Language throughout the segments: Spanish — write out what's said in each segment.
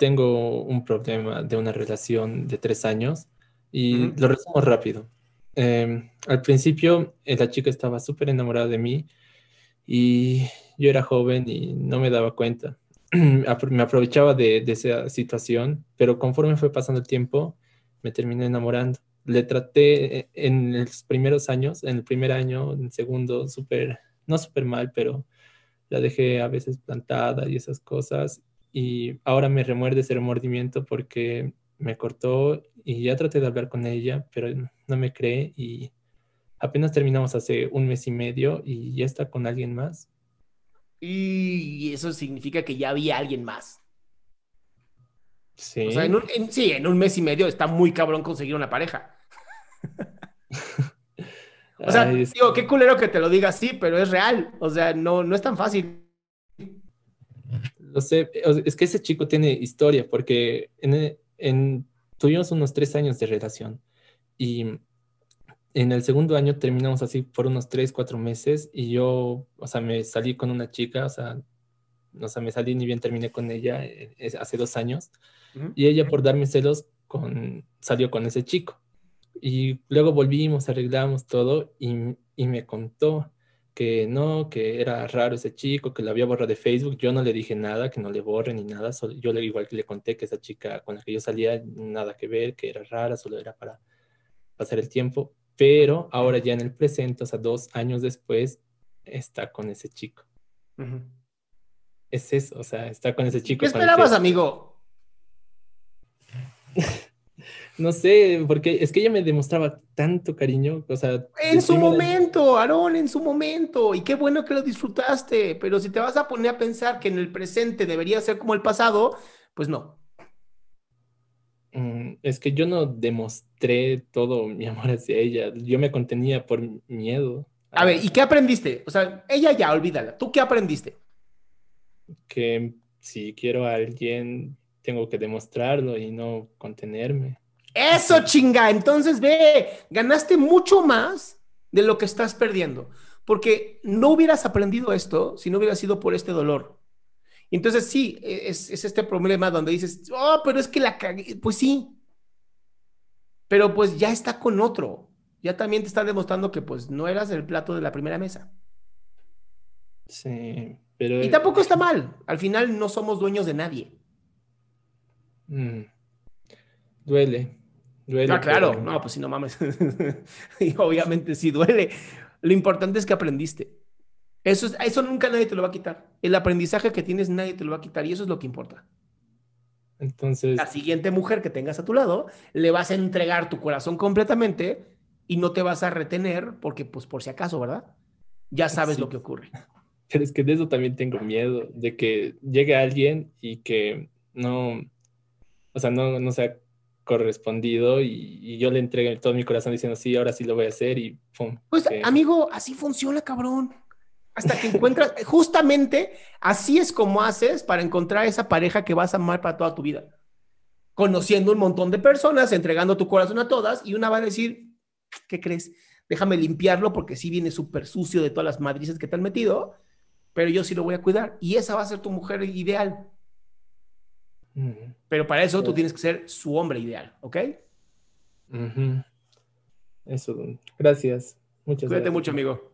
tengo un problema de una relación de tres años y lo resumo rápido. Em, al principio, eh, la chica estaba súper enamorada de mí y yo era joven y no me daba cuenta. me aprovechaba de, esa situación, pero conforme fue pasando el tiempo, me terminé enamorando. Le traté eh, en los primeros años, en el primer año, en el segundo, súper, no súper mal, pero la dejé a veces plantada y esas cosas y ahora me remuerde ese remordimiento porque me cortó y ya traté de hablar con ella, pero no me cree y apenas terminamos hace un mes y medio y ya está con alguien más. Y eso significa que ya había alguien más. Sí. O sea, en un, sí, en un mes y medio está muy cabrón conseguir una pareja. o sea, digo, qué culero que te lo diga así, pero es real. O sea, no, no es tan fácil. Lo sé, es que ese chico tiene historia, porque en, tuvimos unos tres años de relación y en el segundo año terminamos así por unos tres, cuatro meses y yo, o sea, me salí con una chica, o sea, o sea me salí ni bien terminé con ella eh, hace dos años y ella por darme celos con, salió con ese chico. Y luego volvimos, arreglamos todo y, y me contó que no, que era raro ese chico, que lo había borrado de Facebook. Yo no le dije nada, que no le borre ni nada. yo le, igual que le conté que esa chica con la que yo salía, nada que ver, que era rara, solo era para pasar el tiempo. Pero ahora ya en el presente, o sea, dos años después, está con ese chico. Es eso, o sea, está con ese chico. ¿Qué esperabas, amigo? No sé, porque es que ella me demostraba tanto cariño, o sea... En su momento, Aarón, en su momento, y qué bueno que lo disfrutaste, pero si te vas a poner a pensar que en el presente debería ser como el pasado, pues no. Mm, es que yo no demostré todo mi amor hacia ella, yo me contenía por miedo. A ver, ¿y qué aprendiste? O sea, ella ya, olvídala, ¿tú qué aprendiste? Que si quiero a alguien, tengo que demostrarlo y no contenerme. Eso chinga, entonces ve, ganaste mucho más de lo que estás perdiendo, porque no hubieras aprendido esto si no hubiera sido por este dolor. Entonces sí, es, este problema donde dices, oh, pero es que la cagué, pues sí, pero pues ya está con otro, ya también te está demostrando que pues no eras el plato de la primera mesa. Sí, pero... Y tampoco está mal, al final no somos dueños de nadie. Mm. Duele, ah, claro, no, pues si no mames. y obviamente sí duele. Lo importante es que aprendiste. Eso, eso nunca nadie te lo va a quitar. El aprendizaje que tienes nadie te lo va a quitar y eso es lo que importa. Entonces. La siguiente mujer que tengas a tu lado, le vas a entregar tu corazón completamente y no te vas a retener porque, pues, por si acaso, ¿verdad? Ya sabes lo que ocurre. Pero es que de eso también tengo miedo, de que llegue alguien y que no, o sea, no, no sea correspondido y, yo le entregué todo mi corazón diciendo, sí, ahora sí lo voy a hacer y pum. Pues, amigo, así funciona, cabrón. Hasta que encuentras, justamente así es como haces para encontrar esa pareja que vas a amar para toda tu vida. Conociendo un montón de personas, entregando tu corazón a todas y una va a decir, ¿qué crees? Déjame limpiarlo porque sí viene súper sucio de todas las madrices que te han metido, pero yo sí lo voy a cuidar. Y esa va a ser tu mujer ideal. Pero para eso tú tienes que ser su hombre ideal, ¿ok? Eso, gracias. Muchas Cuídate mucho, amigo.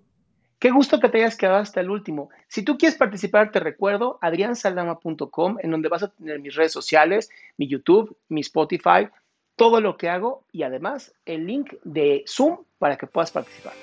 Qué gusto que te hayas quedado hasta el último. Si tú quieres participar, te recuerdo adriansaldama.com, en donde vas a tener mis redes sociales, mi YouTube, mi Spotify, todo lo que hago y además el link de Zoom para que puedas participar.